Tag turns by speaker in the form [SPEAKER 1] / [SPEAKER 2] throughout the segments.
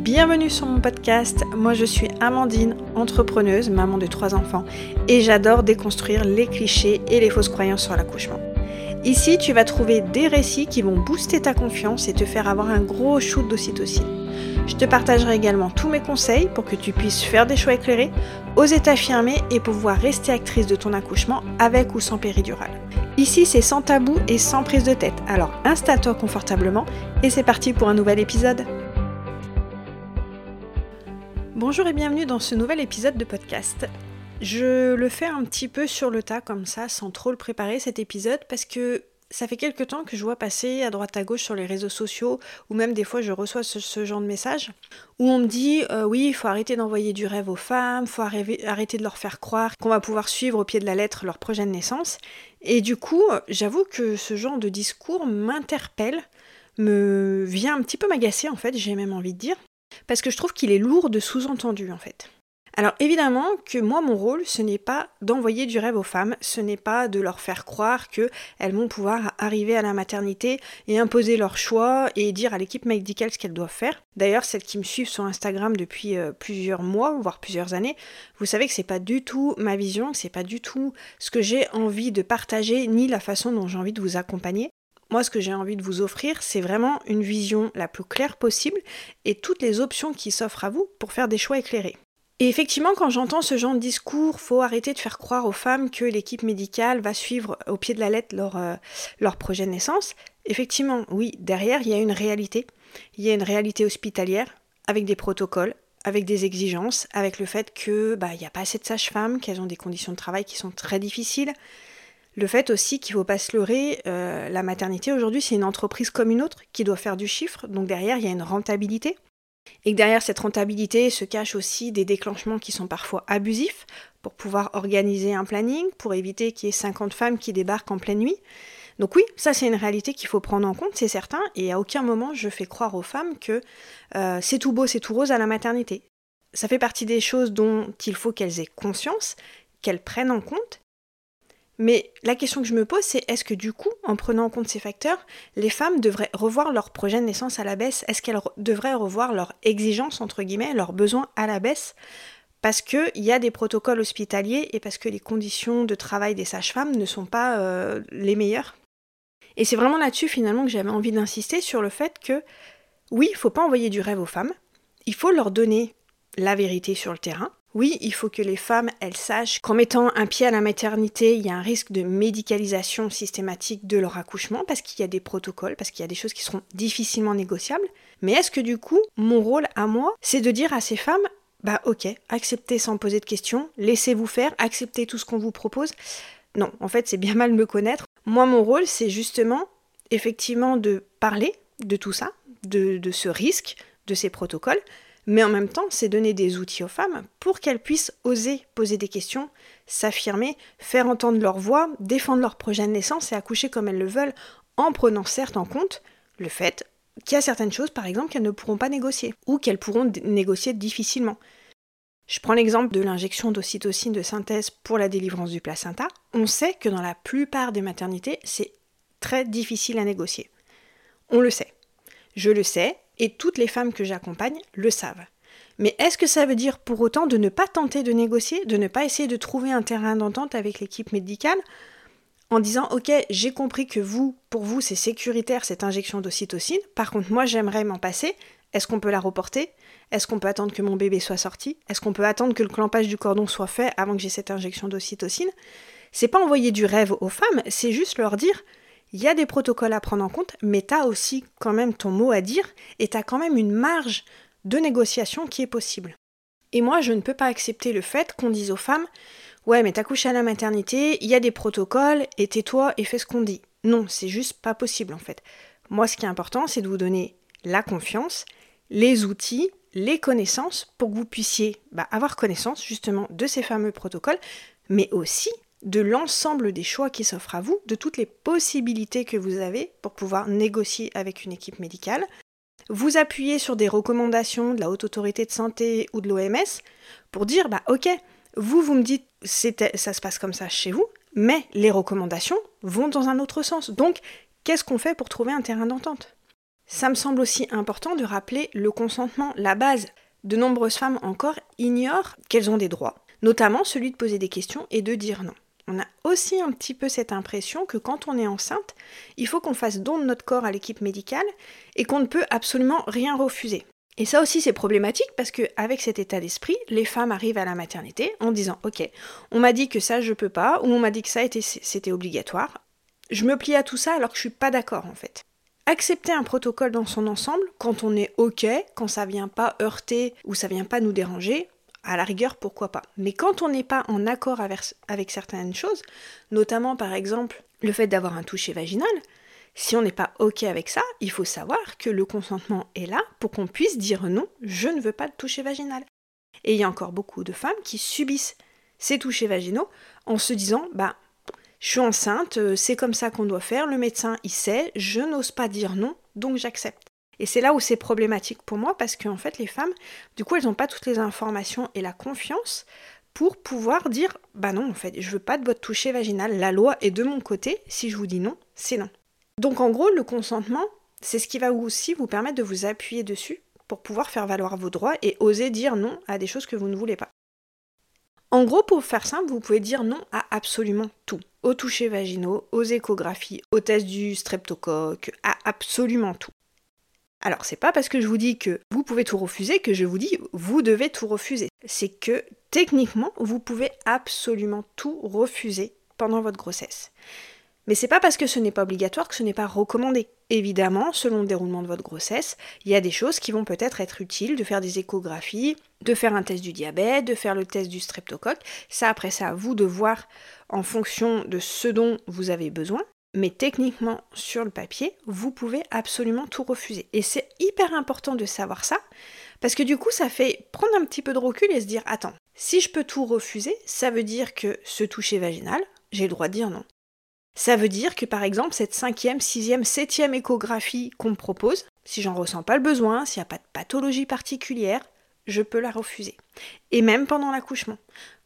[SPEAKER 1] Bienvenue sur mon podcast. Moi je suis Amandine, entrepreneuse, maman de trois enfants, et j'adore déconstruire les clichés et les fausses croyances sur l'accouchement. Ici, tu vas trouver des récits qui vont booster ta confiance et te faire avoir un gros shoot d'ocytocine. Je te partagerai également tous mes conseils pour que tu puisses faire des choix éclairés, oser t'affirmer et pouvoir rester actrice de ton accouchement avec ou sans péridurale. Ici, c'est sans tabou et sans prise de tête. Alors installe-toi confortablement et c'est parti pour un nouvel épisode. Bonjour et bienvenue dans ce nouvel épisode de podcast. Je le fais un petit peu sur le tas comme ça, sans trop le préparer cet épisode, parce que ça fait quelques temps que je vois passer à droite à gauche sur les réseaux sociaux, ou même des fois je reçois ce, genre de messages, où on me dit euh, oui, il faut arrêter d'envoyer du rêve aux femmes, faut arrêter de leur faire croire qu'on va pouvoir suivre au pied de la lettre leur de naissance. Et du coup, j'avoue que ce genre de discours m'interpelle, me vient un petit peu m'agacer en fait, j'ai même envie de dire, parce que je trouve qu'il est lourd de sous-entendus en fait. Alors évidemment que moi mon rôle ce n'est pas d'envoyer du rêve aux femmes, ce n'est pas de leur faire croire qu'elles vont pouvoir arriver à la maternité et imposer leur choix et dire à l'équipe médicale ce qu'elles doivent faire. D'ailleurs celles qui me suivent sur Instagram depuis euh, plusieurs mois voire plusieurs années, vous savez que c'est pas du tout ma vision, c'est pas du tout ce que j'ai envie de partager ni la façon dont j'ai envie de vous accompagner. Moi, ce que j'ai envie de vous offrir, c'est vraiment une vision la plus claire possible et toutes les options qui s'offrent à vous pour faire des choix éclairés. Et effectivement, quand j'entends ce genre de discours, faut arrêter de faire croire aux femmes que l'équipe médicale va suivre au pied de la lettre leur, euh, projet de naissance. Effectivement, oui, derrière, il y a une réalité. Il y a une réalité hospitalière avec des protocoles, avec des exigences, avec le fait que bah, il n'y a pas assez de sages-femmes, qu'elles ont des conditions de travail qui sont très difficiles, le fait aussi qu'il ne faut pas se leurrer, euh, la maternité aujourd'hui c'est une entreprise comme une autre qui doit faire du chiffre, donc derrière il y a une rentabilité. Et que derrière cette rentabilité se cachent aussi des déclenchements qui sont parfois abusifs pour pouvoir organiser un planning, pour éviter qu'il y ait 50 femmes qui débarquent en pleine nuit. Donc oui, ça c'est une réalité qu'il faut prendre en compte, c'est certain, et à aucun moment je fais croire aux femmes que euh, c'est tout beau, c'est tout rose à la maternité. Ça fait partie des choses dont il faut qu'elles aient conscience, qu'elles prennent en compte, mais la question que je me pose, c'est est-ce que du coup, en prenant en compte ces facteurs, les femmes devraient revoir leur projet de naissance à la baisse? Est-ce qu'elles devraient revoir leurs exigences, entre guillemets, leurs besoins à la baisse? Parce qu'il y a des protocoles hospitaliers et parce que les conditions de travail des sages-femmes ne sont pas euh, les meilleures. Et c'est vraiment là-dessus finalement que j'avais envie d'insister sur le fait que oui, il ne faut pas envoyer du rêve aux femmes, il faut leur donner la vérité sur le terrain, oui, il faut que les femmes, elles sachent qu'en mettant un pied à la maternité, il y a un risque de médicalisation systématique de leur accouchement parce qu'il y a des protocoles, parce qu'il y a des choses qui seront difficilement négociables. Mais est-ce que du coup, mon rôle à moi, c'est de dire à ces femmes, bah ok, acceptez sans poser de questions, laissez-vous faire, acceptez tout ce qu'on vous propose Non, en fait, c'est bien mal me connaître. Moi, mon rôle, c'est justement, effectivement, de parler de tout ça, de, de ce risque, de ces protocoles, mais en même temps, c'est donner des outils aux femmes pour qu'elles puissent oser poser des questions, s'affirmer, faire entendre leur voix, défendre leur projet de naissance et accoucher comme elles le veulent, en prenant certes en compte le fait qu'il y a certaines choses, par exemple, qu'elles ne pourront pas négocier, ou qu'elles pourront négocier difficilement. Je prends l'exemple de l'injection d'ocytocine de synthèse pour la délivrance du placenta. On sait que dans la plupart des maternités, c'est très difficile à négocier. On le sait. Je le sais, et toutes les femmes que j'accompagne le savent. Mais est-ce que ça veut dire pour autant de ne pas tenter de négocier, de ne pas essayer de trouver un terrain d'entente avec l'équipe médicale en disant ok j'ai compris que vous, pour vous c'est sécuritaire cette injection d'ocytocine, par contre moi j'aimerais m'en passer, est-ce qu'on peut la reporter? Est-ce qu'on peut attendre que mon bébé soit sorti? Est-ce qu'on peut attendre que le clampage du cordon soit fait avant que j'ai cette injection d'ocytocine? C'est pas envoyer du rêve aux femmes, c'est juste leur dire il y a des protocoles à prendre en compte, mais tu as aussi quand même ton mot à dire et tu as quand même une marge de négociation qui est possible. Et moi, je ne peux pas accepter le fait qu'on dise aux femmes Ouais, mais t'accouches à la maternité, il y a des protocoles, et tais-toi et fais ce qu'on dit. Non, c'est juste pas possible en fait. Moi, ce qui est important, c'est de vous donner la confiance, les outils, les connaissances pour que vous puissiez bah, avoir connaissance justement de ces fameux protocoles, mais aussi de l'ensemble des choix qui s'offrent à vous, de toutes les possibilités que vous avez pour pouvoir négocier avec une équipe médicale, vous appuyez sur des recommandations de la Haute Autorité de Santé ou de l'OMS pour dire bah ok, vous vous me dites ça se passe comme ça chez vous, mais les recommandations vont dans un autre sens. Donc qu'est-ce qu'on fait pour trouver un terrain d'entente? Ça me semble aussi important de rappeler le consentement, la base. De nombreuses femmes encore ignorent qu'elles ont des droits, notamment celui de poser des questions et de dire non. On a aussi un petit peu cette impression que quand on est enceinte, il faut qu'on fasse don de notre corps à l'équipe médicale et qu'on ne peut absolument rien refuser. Et ça aussi c'est problématique parce que avec cet état d'esprit, les femmes arrivent à la maternité en disant OK, on m'a dit que ça je peux pas ou on m'a dit que ça c'était obligatoire. Je me plie à tout ça alors que je suis pas d'accord en fait. Accepter un protocole dans son ensemble quand on est OK, quand ça vient pas heurter ou ça vient pas nous déranger, à la rigueur, pourquoi pas. Mais quand on n'est pas en accord avec certaines choses, notamment par exemple le fait d'avoir un toucher vaginal, si on n'est pas OK avec ça, il faut savoir que le consentement est là pour qu'on puisse dire non, je ne veux pas de toucher vaginal. Et il y a encore beaucoup de femmes qui subissent ces touchés vaginaux en se disant bah je suis enceinte, euh, c'est comme ça qu'on doit faire, le médecin il sait, je n'ose pas dire non, donc j'accepte. Et c'est là où c'est problématique pour moi parce qu'en fait les femmes, du coup elles n'ont pas toutes les informations et la confiance pour pouvoir dire bah non en fait je veux pas de votre toucher vaginal, la loi est de mon côté, si je vous dis non, c'est non. Donc en gros, le consentement, c'est ce qui va aussi vous permettre de vous appuyer dessus pour pouvoir faire valoir vos droits et oser dire non à des choses que vous ne voulez pas. En gros, pour faire simple, vous pouvez dire non à absolument tout. Aux touchés vaginaux, aux échographies, aux tests du streptocoque, à absolument tout. Alors, c'est pas parce que je vous dis que vous pouvez tout refuser que je vous dis vous devez tout refuser. C'est que techniquement, vous pouvez absolument tout refuser pendant votre grossesse. Mais c'est pas parce que ce n'est pas obligatoire que ce n'est pas recommandé. Évidemment, selon le déroulement de votre grossesse, il y a des choses qui vont peut-être être utiles, de faire des échographies, de faire un test du diabète, de faire le test du streptocoque. Ça, après, c'est à vous de voir en fonction de ce dont vous avez besoin. Mais techniquement, sur le papier, vous pouvez absolument tout refuser. Et c'est hyper important de savoir ça, parce que du coup, ça fait prendre un petit peu de recul et se dire, attends, si je peux tout refuser, ça veut dire que ce toucher vaginal, j'ai le droit de dire non. Ça veut dire que par exemple, cette cinquième, sixième, septième échographie qu'on me propose, si j'en ressens pas le besoin, s'il n'y a pas de pathologie particulière, je peux la refuser. Et même pendant l'accouchement,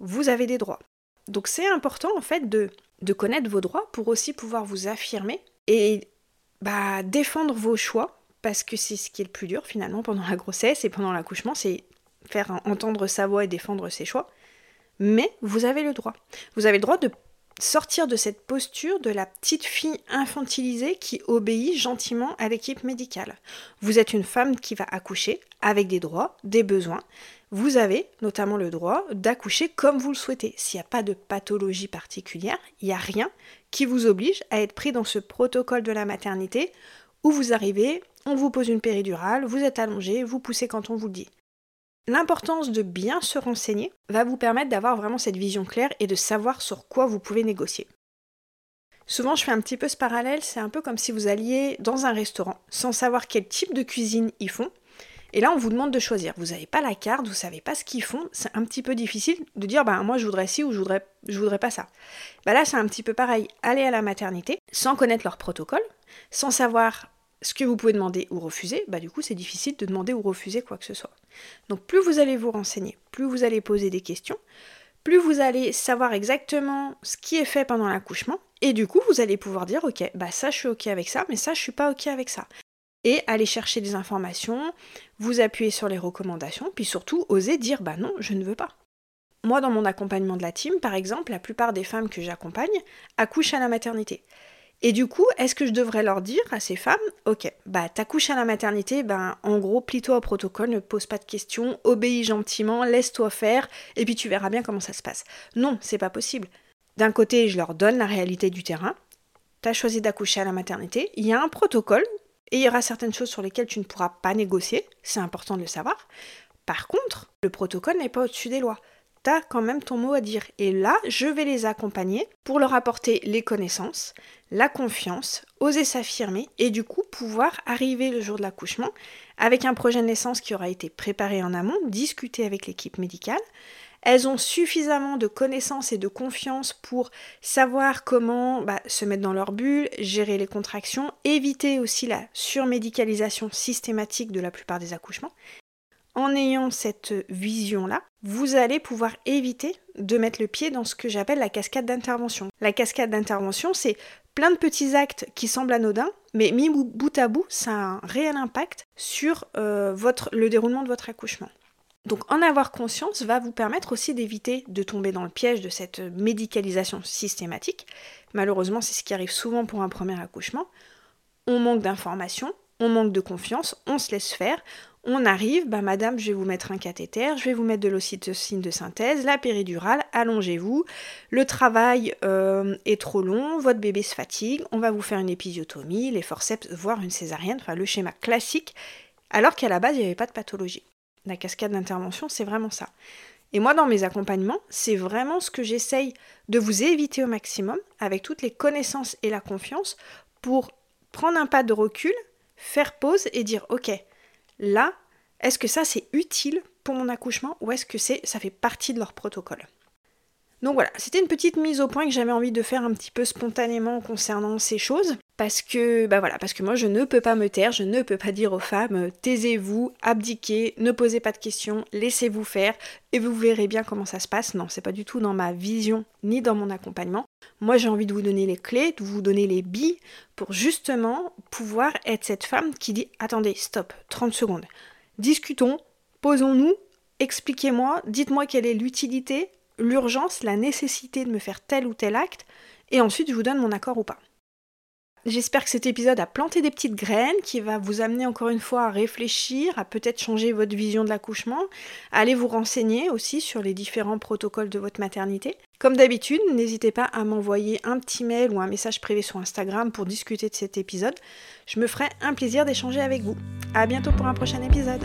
[SPEAKER 1] vous avez des droits. Donc c'est important en fait de, de connaître vos droits pour aussi pouvoir vous affirmer et bah, défendre vos choix, parce que c'est ce qui est le plus dur finalement pendant la grossesse et pendant l'accouchement, c'est faire entendre sa voix et défendre ses choix. Mais vous avez le droit. Vous avez le droit de sortir de cette posture de la petite fille infantilisée qui obéit gentiment à l'équipe médicale. Vous êtes une femme qui va accoucher avec des droits, des besoins. Vous avez notamment le droit d'accoucher comme vous le souhaitez. S'il n'y a pas de pathologie particulière, il n'y a rien qui vous oblige à être pris dans ce protocole de la maternité où vous arrivez, on vous pose une péridurale, vous êtes allongé, vous poussez quand on vous le dit. L'importance de bien se renseigner va vous permettre d'avoir vraiment cette vision claire et de savoir sur quoi vous pouvez négocier. Souvent, je fais un petit peu ce parallèle, c'est un peu comme si vous alliez dans un restaurant sans savoir quel type de cuisine ils font. Et là, on vous demande de choisir. Vous n'avez pas la carte, vous savez pas ce qu'ils font. C'est un petit peu difficile de dire, bah moi je voudrais ci ou je voudrais, je voudrais pas ça. Bah là, c'est un petit peu pareil. Aller à la maternité sans connaître leur protocole, sans savoir ce que vous pouvez demander ou refuser, bah du coup c'est difficile de demander ou refuser quoi que ce soit. Donc plus vous allez vous renseigner, plus vous allez poser des questions, plus vous allez savoir exactement ce qui est fait pendant l'accouchement, et du coup vous allez pouvoir dire ok, bah ça je suis ok avec ça, mais ça je suis pas ok avec ça. Et aller chercher des informations, vous appuyer sur les recommandations, puis surtout oser dire bah non, je ne veux pas. Moi dans mon accompagnement de la team, par exemple, la plupart des femmes que j'accompagne accouchent à la maternité. Et du coup, est-ce que je devrais leur dire à ces femmes, ok, bah t'accouches à la maternité, ben en gros, plie-toi au protocole, ne pose pas de questions, obéis gentiment, laisse-toi faire, et puis tu verras bien comment ça se passe. Non, c'est pas possible. D'un côté, je leur donne la réalité du terrain. T'as choisi d'accoucher à la maternité, il y a un protocole, et il y aura certaines choses sur lesquelles tu ne pourras pas négocier, c'est important de le savoir. Par contre, le protocole n'est pas au-dessus des lois quand même ton mot à dire. Et là, je vais les accompagner pour leur apporter les connaissances, la confiance, oser s'affirmer et du coup pouvoir arriver le jour de l'accouchement avec un projet de naissance qui aura été préparé en amont, discuté avec l'équipe médicale. Elles ont suffisamment de connaissances et de confiance pour savoir comment bah, se mettre dans leur bulle, gérer les contractions, éviter aussi la surmédicalisation systématique de la plupart des accouchements. En ayant cette vision-là, vous allez pouvoir éviter de mettre le pied dans ce que j'appelle la cascade d'intervention. La cascade d'intervention, c'est plein de petits actes qui semblent anodins, mais mis bout à bout, ça a un réel impact sur euh, votre, le déroulement de votre accouchement. Donc en avoir conscience va vous permettre aussi d'éviter de tomber dans le piège de cette médicalisation systématique. Malheureusement, c'est ce qui arrive souvent pour un premier accouchement. On manque d'informations, on manque de confiance, on se laisse faire, on arrive, bah madame, je vais vous mettre un cathéter, je vais vous mettre de l'ocytocine de synthèse, la péridurale, allongez-vous, le travail euh, est trop long, votre bébé se fatigue, on va vous faire une épisiotomie, les forceps, voire une césarienne, enfin le schéma classique, alors qu'à la base, il n'y avait pas de pathologie. La cascade d'intervention, c'est vraiment ça. Et moi, dans mes accompagnements, c'est vraiment ce que j'essaye de vous éviter au maximum, avec toutes les connaissances et la confiance, pour prendre un pas de recul, faire pause et dire, ok, là, est-ce que ça c'est utile pour mon accouchement ou est-ce que c'est ça fait partie de leur protocole? Donc voilà, c'était une petite mise au point que j'avais envie de faire un petit peu spontanément concernant ces choses. Parce que, bah voilà, parce que moi je ne peux pas me taire, je ne peux pas dire aux femmes taisez-vous, abdiquez, ne posez pas de questions, laissez-vous faire et vous verrez bien comment ça se passe. Non, c'est pas du tout dans ma vision ni dans mon accompagnement. Moi j'ai envie de vous donner les clés, de vous donner les billes pour justement pouvoir être cette femme qui dit attendez, stop, 30 secondes. Discutons, posons-nous, expliquez-moi, dites-moi quelle est l'utilité, l'urgence, la nécessité de me faire tel ou tel acte, et ensuite je vous donne mon accord ou pas. J'espère que cet épisode a planté des petites graines qui va vous amener encore une fois à réfléchir, à peut-être changer votre vision de l'accouchement, à aller vous renseigner aussi sur les différents protocoles de votre maternité. Comme d'habitude, n'hésitez pas à m'envoyer un petit mail ou un message privé sur Instagram pour discuter de cet épisode. Je me ferai un plaisir d'échanger avec vous. À bientôt pour un prochain épisode.